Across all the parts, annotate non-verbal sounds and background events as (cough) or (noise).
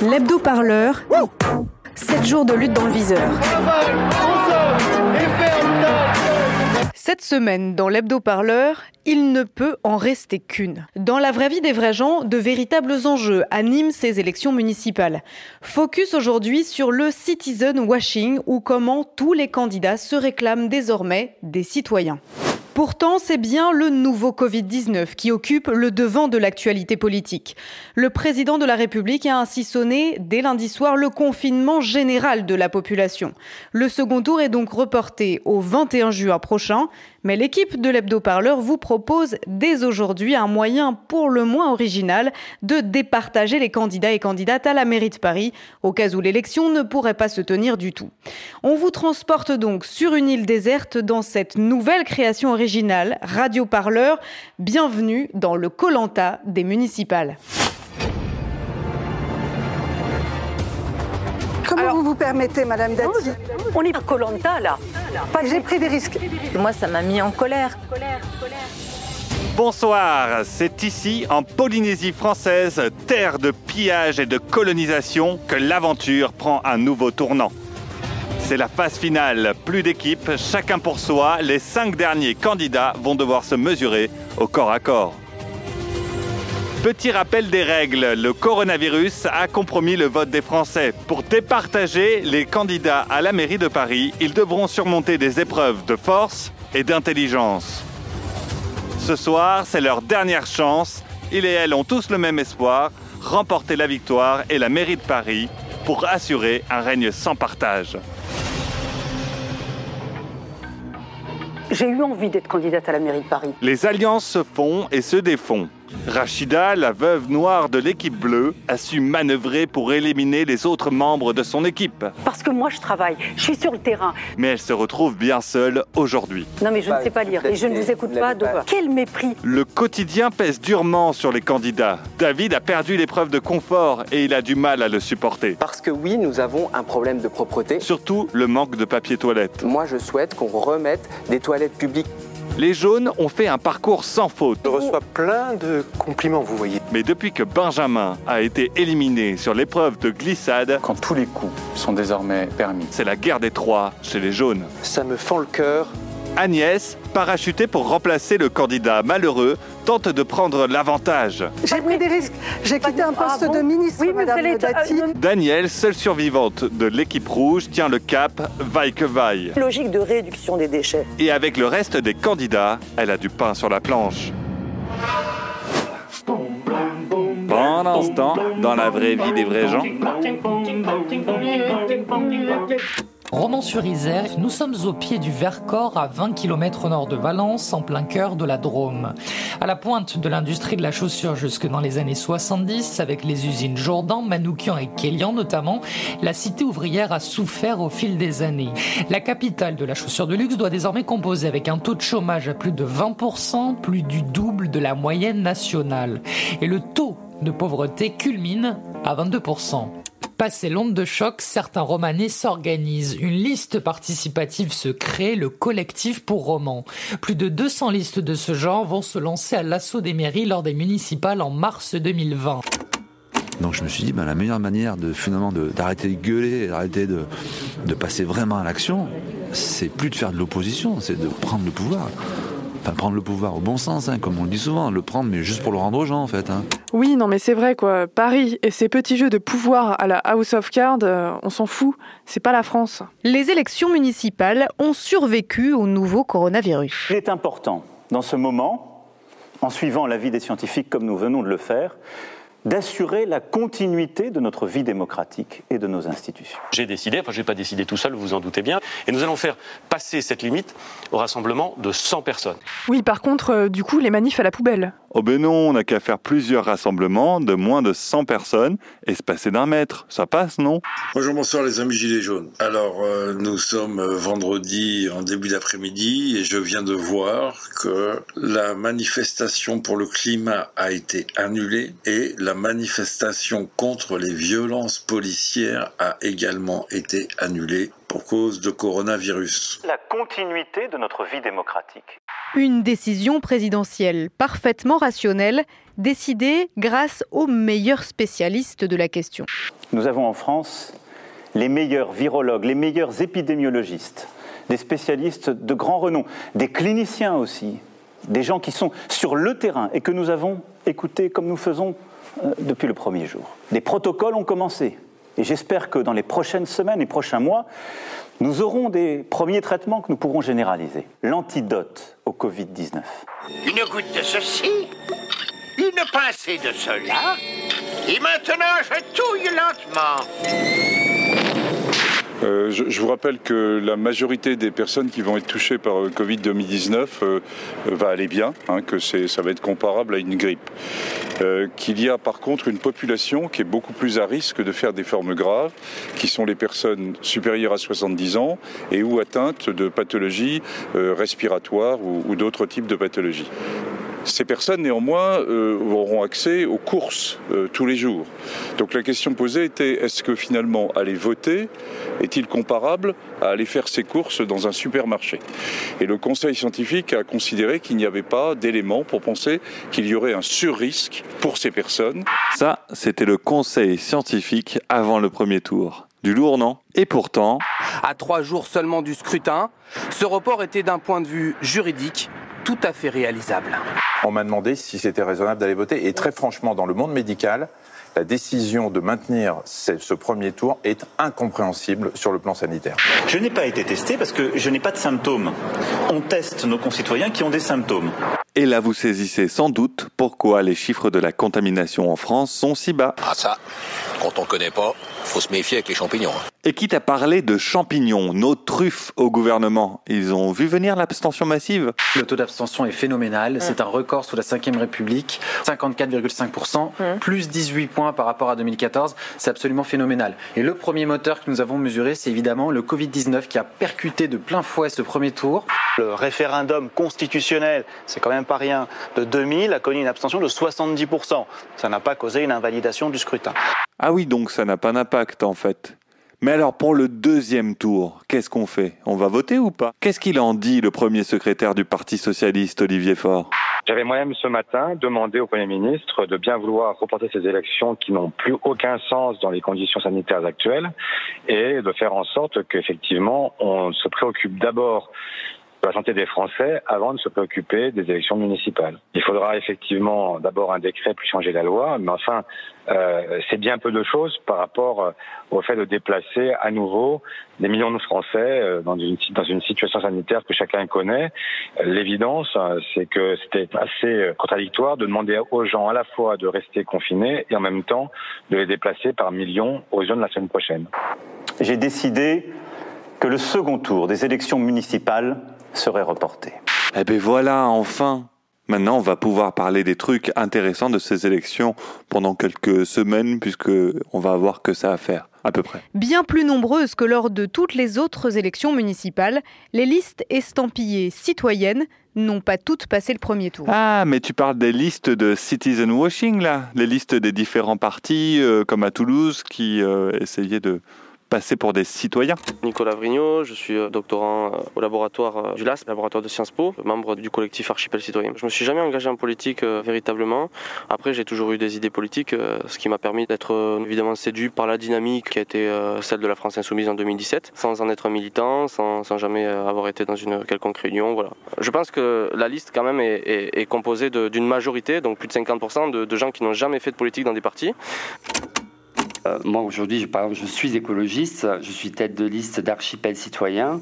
L'hebdo-parleur, 7 jours de lutte dans le viseur. Cette semaine, dans l'hebdo-parleur, il ne peut en rester qu'une. Dans la vraie vie des vrais gens, de véritables enjeux animent ces élections municipales. Focus aujourd'hui sur le citizen washing ou comment tous les candidats se réclament désormais des citoyens. Pourtant, c'est bien le nouveau Covid-19 qui occupe le devant de l'actualité politique. Le président de la République a ainsi sonné dès lundi soir le confinement général de la population. Le second tour est donc reporté au 21 juin prochain, mais l'équipe de l'hebdo-parleur vous propose dès aujourd'hui un moyen pour le moins original de départager les candidats et candidates à la mairie de Paris, au cas où l'élection ne pourrait pas se tenir du tout. On vous transporte donc sur une île déserte dans cette nouvelle création originale Radio Parleur. Bienvenue dans le Colanta des municipales. Comment vous vous permettez, Madame Dati On est à Colanta là. J'ai pris des risques. Moi, ça m'a mis en colère. Bonsoir, c'est ici, en Polynésie française, terre de pillage et de colonisation, que l'aventure prend un nouveau tournant. C'est la phase finale, plus d'équipes, chacun pour soi. Les cinq derniers candidats vont devoir se mesurer au corps à corps. Petit rappel des règles, le coronavirus a compromis le vote des Français. Pour départager les candidats à la mairie de Paris, ils devront surmonter des épreuves de force et d'intelligence. Ce soir, c'est leur dernière chance. Ils et elles ont tous le même espoir, remporter la victoire et la mairie de Paris pour assurer un règne sans partage. J'ai eu envie d'être candidate à la mairie de Paris. Les alliances se font et se défont. Rachida, la veuve noire de l'équipe bleue, a su manœuvrer pour éliminer les autres membres de son équipe. Parce que moi, je travaille, je suis sur le terrain. Mais elle se retrouve bien seule aujourd'hui. Non, mais je ne sais pas lire et je ne vous écoute pas, donc quel mépris Le quotidien pèse durement sur les candidats. David a perdu l'épreuve de confort et il a du mal à le supporter. Parce que oui, nous avons un problème de propreté. Surtout le manque de papier toilette. Moi, je souhaite qu'on remette des toilettes publiques les jaunes ont fait un parcours sans faute. Je reçois plein de compliments, vous voyez. Mais depuis que Benjamin a été éliminé sur l'épreuve de glissade, quand tous les coups sont désormais permis, c'est la guerre des trois chez les jaunes. Ça me fend le cœur Agnès, parachutée pour remplacer le candidat malheureux, tente de prendre l'avantage. J'ai pris des risques. J'ai quitté un poste de ministre, Oui, Madame Dati. Danielle, seule survivante de l'équipe rouge, tient le cap, vaille que vaille. Logique de réduction des déchets. Et avec le reste des candidats, elle a du pain sur la planche. Pendant ce temps, dans la vraie vie des vrais gens, Romans-sur-Isère, nous sommes au pied du Vercors, à 20 km au nord de Valence, en plein cœur de la Drôme. À la pointe de l'industrie de la chaussure jusque dans les années 70, avec les usines Jourdan, Manoukian et Kélian notamment, la cité ouvrière a souffert au fil des années. La capitale de la chaussure de luxe doit désormais composer avec un taux de chômage à plus de 20%, plus du double de la moyenne nationale. Et le taux de pauvreté culmine à 22%. Passé l'onde de choc, certains romanais s'organisent. Une liste participative se crée, le collectif pour romans. Plus de 200 listes de ce genre vont se lancer à l'assaut des mairies lors des municipales en mars 2020. Donc je me suis dit, ben, la meilleure manière de finalement de- d'arrêter de, gueuler, d'arrêter de, de passer vraiment à l'action, c'est plus de faire de l'opposition, c'est de prendre le pouvoir. Enfin, prendre le pouvoir au bon sens, hein, comme on le dit souvent, le prendre, mais juste pour le rendre aux gens, en fait. hein. Oui, non, mais c'est vrai, quoi. Paris et ses petits jeux de pouvoir à la House of Cards, euh, on s'en fout. C'est pas la France. Les élections municipales ont survécu au nouveau coronavirus. Il est important, dans ce moment, en suivant l'avis des scientifiques comme nous venons de le faire, d'assurer la continuité de notre vie démocratique et de nos institutions. J'ai décidé, enfin je n'ai pas décidé tout seul, vous vous en doutez bien, et nous allons faire passer cette limite au rassemblement de 100 personnes. Oui, par contre, euh, du coup, les manifs à la poubelle. Oh ben non, on n'a qu'à faire plusieurs rassemblements de moins de 100 personnes et se passer d'un mètre. Ça passe, non? Bonjour, bonsoir les amis Gilets jaunes. Alors, euh, nous sommes euh, vendredi en début d'après-midi et je viens de voir que la manifestation pour le climat a été annulée et la manifestation contre les violences policières a également été annulée pour cause de coronavirus. La continuité de notre vie démocratique. Une décision présidentielle parfaitement rationnelle, décidée grâce aux meilleurs spécialistes de la question. Nous avons en France les meilleurs virologues, les meilleurs épidémiologistes, des spécialistes de grand renom, des cliniciens aussi, des gens qui sont sur le terrain et que nous avons écoutés comme nous faisons euh, depuis le premier jour. Des protocoles ont commencé et j'espère que dans les prochaines semaines et prochains mois, nous aurons des premiers traitements que nous pourrons généraliser. L'antidote au Covid-19. Une goutte de ceci, une pincée de cela, et maintenant je touille lentement. Euh, je, vous rappelle que la majorité des personnes qui vont être touchées par euh, Covid-2019 euh, va aller bien, hein, que ça va être comparable à une grippe. Qu'il y a par contre une population qui est beaucoup plus à risque de faire des formes graves, qui sont les personnes supérieures à 70 ans et ou atteintes de pathologies respiratoires ou d'autres types de pathologies. Ces personnes, néanmoins, euh, auront accès aux courses euh, tous les jours. Donc la question posée était est-ce que finalement aller voter est-il comparable à aller faire ses courses dans un supermarché? Et le Conseil scientifique a considéré qu'il n'y avait pas d'éléments pour penser qu'il y aurait un surrisque pour ces personnes. Ça, c'était le Conseil scientifique avant le premier tour. Du lourd, non? Et pourtant... À trois jours seulement du scrutin, ce report était d'un point de vue juridique tout à fait réalisable. On m'a demandé si c'était raisonnable d'aller voter et très franchement, dans le monde médical, la décision de maintenir ce premier tour est incompréhensible sur le plan sanitaire. Je n'ai pas été testé parce que je n'ai pas de symptômes. On teste nos concitoyens qui ont des symptômes. Et là, vous saisissez sans doute pourquoi les chiffres de la contamination en France sont si bas. Ah ça, quand on connaît pas, faut se méfier avec les champignons. hein. Et quitte à parler de champignons, nos truffes au gouvernement, ils ont vu venir l'abstention massive Le taux d'abstention est phénoménal. C'est un record sous la Ve République. 54,5%, plus 18 points par rapport à 2014. C'est absolument phénoménal. Et le premier moteur que nous avons mesuré, c'est évidemment le Covid-19 qui a percuté de plein fouet ce premier tour. Le référendum constitutionnel, c'est quand même pas rien, de 2000 a connu une abstention de 70%. Ça n'a pas causé une invalidation du scrutin. Ah oui, donc ça n'a pas d'impact en fait. Mais alors pour le deuxième tour, qu'est-ce qu'on fait? On va voter ou pas? Qu'est-ce qu'il en dit le premier secrétaire du Parti socialiste, Olivier Faure? J'avais moi-même ce matin demandé au Premier ministre de bien vouloir reporter ces élections qui n'ont plus aucun sens dans les conditions sanitaires actuelles et de faire en sorte qu'effectivement on se préoccupe d'abord la santé des Français avant de se préoccuper des élections municipales. Il faudra effectivement d'abord un décret puis changer la loi, mais enfin euh, c'est bien peu de choses par rapport euh, au fait de déplacer à nouveau des millions de Français euh, dans une, dans une situation sanitaire que chacun connaît. Euh, L'évidence, euh, c'est que c'était assez contradictoire de demander aux gens à la fois de rester confinés et en même temps de les déplacer par millions aux zones la semaine prochaine. J'ai décidé que le second tour des élections municipales serait reporté. Eh ben voilà, enfin Maintenant, on va pouvoir parler des trucs intéressants de ces élections pendant quelques semaines, puisque on va avoir que ça à faire, à peu près. Bien plus nombreuses que lors de toutes les autres élections municipales, les listes estampillées citoyennes n'ont pas toutes passé le premier tour. Ah, mais tu parles des listes de citizen washing, là Les listes des différents partis, euh, comme à Toulouse, qui euh, essayaient de passer pour des citoyens. Nicolas Vrignot, je suis euh, doctorant euh, au laboratoire euh, du LAS, laboratoire de Sciences Po, membre du collectif Archipel Citoyen. Je me suis jamais engagé en politique véritablement. Après, j'ai toujours eu des idées politiques, ce qui m'a permis d'être évidemment séduit par la dynamique qui a été celle de la France Insoumise en 2017, sans en être un militant, sans, sans jamais avoir été dans une quelconque réunion. Voilà. Je pense que la liste quand même est, composée d'une majorité, donc plus de 50% de, de gens qui n'ont jamais fait de politique dans des partis. Euh, moi aujourd'hui, je- par exemple, je suis écologiste, je suis tête de liste d'archipel citoyen.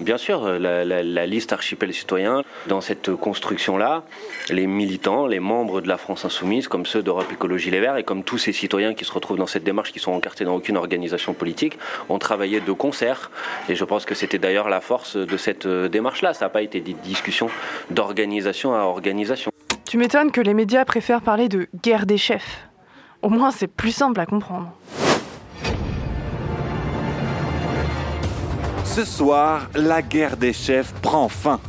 Bien sûr, la, la- la liste archipel citoyen, dans cette construction-là, les militants, les membres de la France insoumise, comme ceux d'Europe Écologie Les Verts, et comme tous ces citoyens qui se retrouvent dans cette démarche, qui sont encartés dans aucune organisation politique, ont travaillé de concert. Et je pense que c'était d'ailleurs la force de cette euh, démarche-là. Ça n'a pas été des discussions d'organisation à organisation. Tu m'étonnes que les médias préfèrent parler de guerre des chefs. Au moins, c'est plus simple à comprendre. Ce soir, la guerre des chefs prend fin.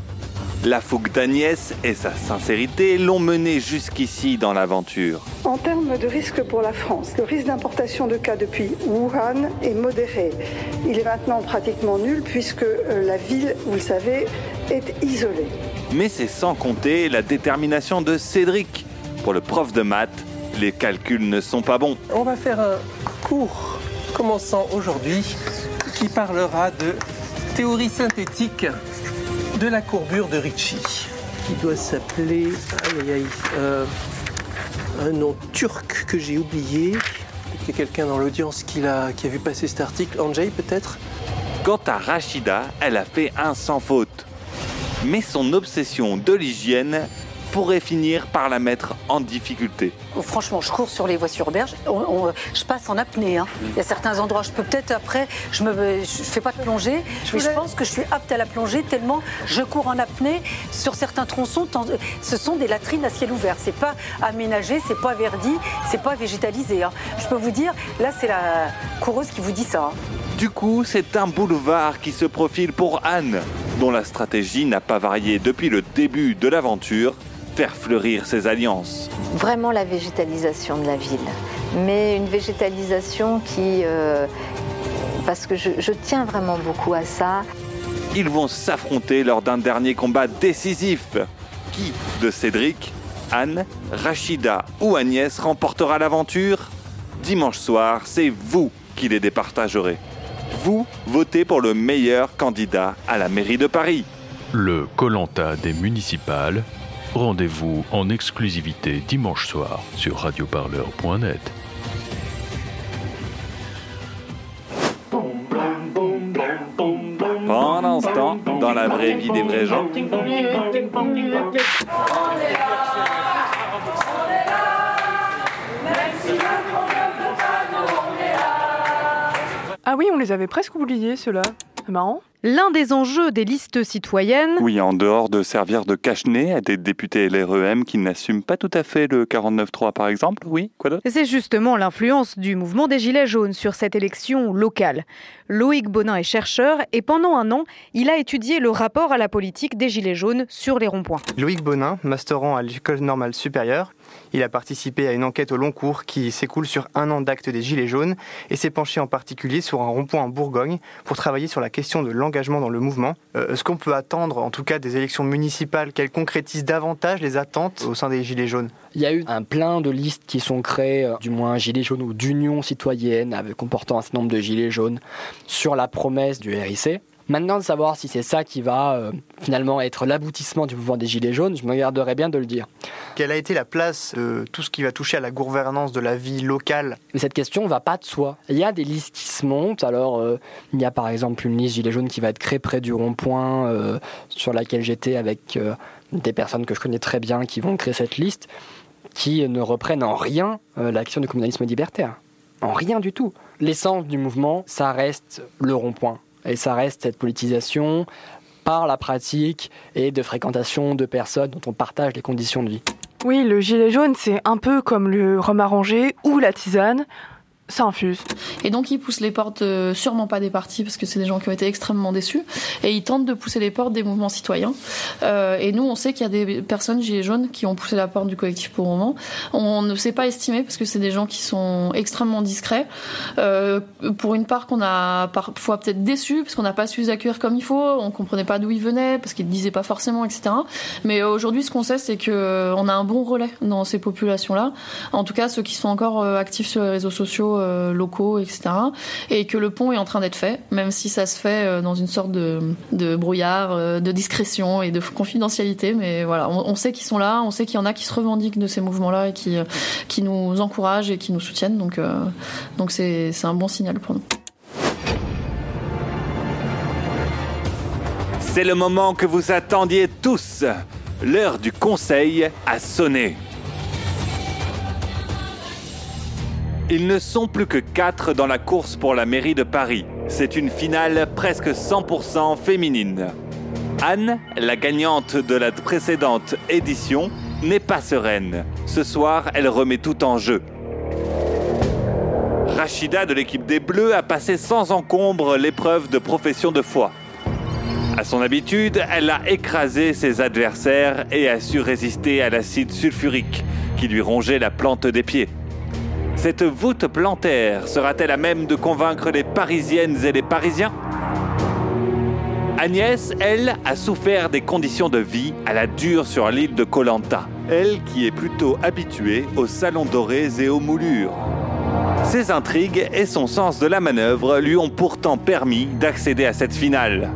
La fougue d'Agnès et sa sincérité l'ont mené jusqu'ici dans l'aventure. En termes de risque pour la France, le risque d'importation de cas depuis Wuhan est modéré. Il est maintenant pratiquement nul puisque euh, la ville, vous le savez, est isolée. Mais c'est sans compter la détermination de Cédric. Pour le prof de maths, les calculs ne sont pas bons. On va faire un cours commençant aujourd'hui qui parlera de théorie synthétique de la courbure de Ricci, qui doit s'appeler euh, un nom turc que j'ai oublié. Il y a quelqu'un dans l'audience qui, l'a- qui a vu passer cet article, Anjay peut-être? Quant à Rachida, elle a fait un sans faute. Mais son obsession de l'hygiène pourrait finir par la mettre en difficulté. Oh, Franchement, je cours sur les voies sur berge. On- on- je passe en apnée. hein. Il y a certains endroits, je peux peut-être après, je ne je fais pas de plongée, mais je pense que je suis apte à la plongée tellement je cours en apnée sur certains tronçons. tant- Ce sont des latrines à ciel ouvert. C'est pas aménagé, c'est pas verdi, c'est pas végétalisé. hein. Je peux vous dire, là, c'est la coureuse qui vous dit ça. hein. Du coup, c'est un boulevard qui se profile pour Anne, dont la stratégie n'a pas varié depuis le début de l'aventure, faire fleurir ses alliances. Vraiment la végétalisation de la ville, mais une végétalisation qui... euh, parce que je, je tiens vraiment beaucoup à ça. Ils vont s'affronter lors d'un dernier combat décisif. Qui de Cédric, Anne, Rachida ou Agnès remportera l'aventure? Dimanche soir, c'est vous qui les départagerez. Vous votez pour le meilleur candidat à la mairie de Paris. Le Colanta des municipales. Rendez-vous en exclusivité dimanche soir sur radioparleur.net. Pendant ce temps, dans la vraie vie des vrais gens, Ah oui, on les avait presque oubliés, ceux-là. L'un des enjeux des listes citoyennes, oui, en dehors de servir de cache-nez à des députés LREM qui n'assument pas tout à fait le 49-3 par exemple, oui, quoi d'autre? C'est justement l'influence du mouvement des Gilets jaunes sur cette élection locale. Loïc Bonin est chercheur et pendant un an, il a étudié le rapport à la politique des Gilets jaunes sur les ronds-points. Loïc Bonin, masterant à l'École normale supérieure, il a participé à une enquête au long cours qui s'écoule sur un an d'acte des Gilets jaunes et s'est penché en particulier sur un rond-point en Bourgogne pour travailler sur la question de l'engagement dans le mouvement. Euh, ce qu'on peut attendre, en tout cas, des élections municipales, qu'elles concrétisent davantage les attentes au sein des Gilets jaunes? Il y a eu un plein de listes qui sont créées, euh, du moins Gilets jaunes ou d'unions citoyennes, avec comportant un certain nombre de Gilets jaunes, sur la promesse du RIC. Maintenant, de savoir si c'est ça qui va euh, finalement être l'aboutissement du mouvement des Gilets jaunes, je me garderais bien de le dire. Quelle a été la place de tout ce qui va toucher à la gouvernance de la vie locale? Mais cette question ne va pas de soi. Il y a des listes qui se montent. Alors, euh, il y a par exemple une liste Gilets jaunes qui va être créée près du rond-point euh, sur laquelle j'étais avec des personnes que je connais très bien qui vont créer cette liste, qui ne reprennent en rien l'action du communalisme libertaire. En rien du tout. L'essence du mouvement, ça reste le rond-point. Et ça reste cette politisation par la pratique et de fréquentation de personnes dont on partage les conditions de vie. Oui, le gilet jaune, c'est un peu comme le rhum arrangé ou la tisane. Ça infuse. Et donc ils poussent les portes, euh, sûrement pas des partis, parce que c'est des gens qui ont été extrêmement déçus, et ils tentent de pousser les portes des mouvements citoyens. Euh, et nous, on sait qu'il y a des personnes gilets jaunes qui ont poussé la porte du collectif pour le moment. On ne sait pas estimer, parce que c'est des gens qui sont extrêmement discrets. Euh, pour une part qu'on a parfois peut-être déçus, parce qu'on n'a pas su les accueillir comme il faut, on comprenait pas d'où ils venaient, parce qu'ils ne disaient pas forcément, etc. Mais aujourd'hui, ce qu'on sait, c'est que on a un bon relais dans ces populations-là. En tout cas, ceux qui sont encore euh, actifs sur les réseaux sociaux euh, locaux, etc. Et que le pont est en train d'être fait, même si ça se fait euh, dans une sorte de, de brouillard, euh, de discrétion et de confidentialité. Mais voilà, on, sait qu'ils sont là, on sait qu'il y en a qui se revendiquent de ces mouvements-là et qui, qui nous encouragent et qui nous soutiennent. Donc, donc c'est un bon signal pour nous. C'est le moment que vous attendiez tous. L'heure du conseil a sonné. Ils ne sont plus que quatre dans la course pour la mairie de Paris. C'est une finale presque 100% féminine. Anne, la gagnante de la précédente édition, n'est pas sereine. Ce soir, elle remet tout en jeu. Rachida de l'équipe des Bleus a passé sans encombre l'épreuve de profession de foi. À son habitude, elle a écrasé ses adversaires et a su résister à l'acide sulfurique qui lui rongeait la plante des pieds. Cette voûte plantaire sera-t-elle à même de convaincre les Parisiennes et les Parisiens Agnès, elle, a souffert des conditions de vie à la dure sur l'île de Colanta. Elle qui est plutôt habituée aux salons dorés et aux moulures. Ses intrigues et son sens de la manœuvre lui ont pourtant permis d'accéder à cette finale.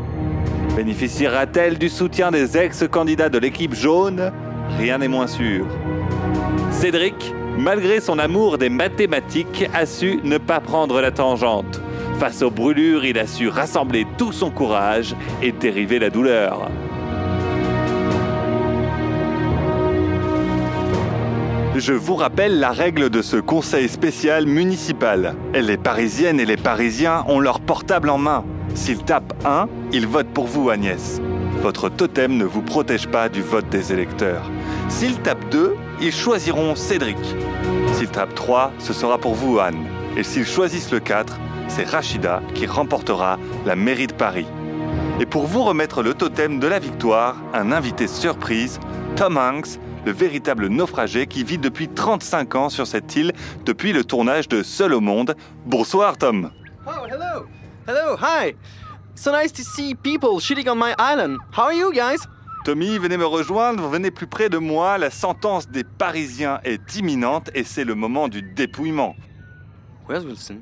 Bénéficiera-t-elle du soutien des ex-candidats de l'équipe jaune? Rien n'est moins sûr. Cédric, malgré son amour des mathématiques, a su ne pas prendre la tangente. Face aux brûlures, il a su rassembler tout son courage et dériver la douleur. Je vous rappelle la règle de ce conseil spécial municipal. Les Parisiennes et les Parisiens ont leur portable en main. S'ils tapent 1, ils votent pour vous, Agnès. Votre totem ne vous protège pas du vote des électeurs. S'ils tapent 2, ils choisiront Cédric. S'ils tapent 3, ce sera pour vous, Anne. Et s'ils choisissent le 4, c'est Rachida qui remportera la mairie de Paris. Et pour vous remettre le totem de la victoire, un invité surprise, Tom Hanks, le véritable naufragé qui vit depuis 35 ans sur cette île depuis le tournage de Seul au monde. Bonsoir Tom. Oh, hello. Hello, hi. So nice to see people shooting on my island. How are you guys? Tommy, venez me rejoindre, venez plus près de moi. La sentence des Parisiens est imminente et c'est le moment du dépouillement. Where's Wilson?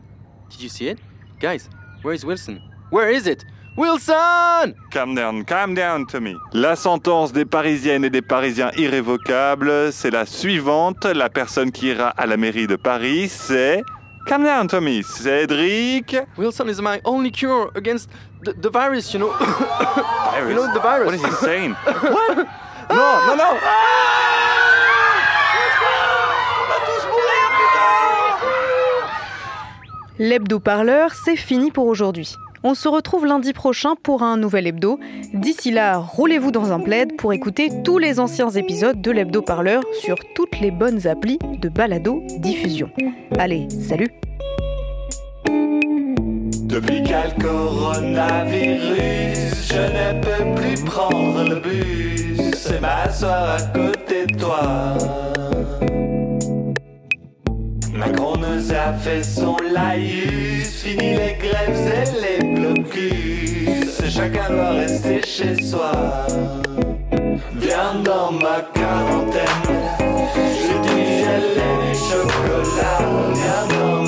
Did you see it? Guys, where is Wilson? Where is it? Wilson! Calm down, calm down, Tommy. La sentence des Parisiennes et des Parisiens irrévocable, c'est la suivante. La personne qui ira à la mairie de Paris, c'est. Calm down, Tommy. Cédric? Wilson is my only cure against the, the virus, you know. (coughs) You know the virus. What is he saying? (coughs) What? Non, non, non. L'hebdo-parleur, c'est fini pour aujourd'hui. On se retrouve lundi prochain pour un nouvel hebdo. D'ici là, roulez-vous dans un plaid pour écouter tous les anciens épisodes de l'hebdo-parleur sur toutes les bonnes applis de balado diffusion. Allez, salut Depuis quel coronavirus, je ne peux plus prendre le bus et m'asseoir à côté de toi. Nous a fait son laïus, fini les grèves et les blocus. Chacun doit rester chez soi. Viens dans ma quarantaine, j'ai du gel et du chocolat. Viens dans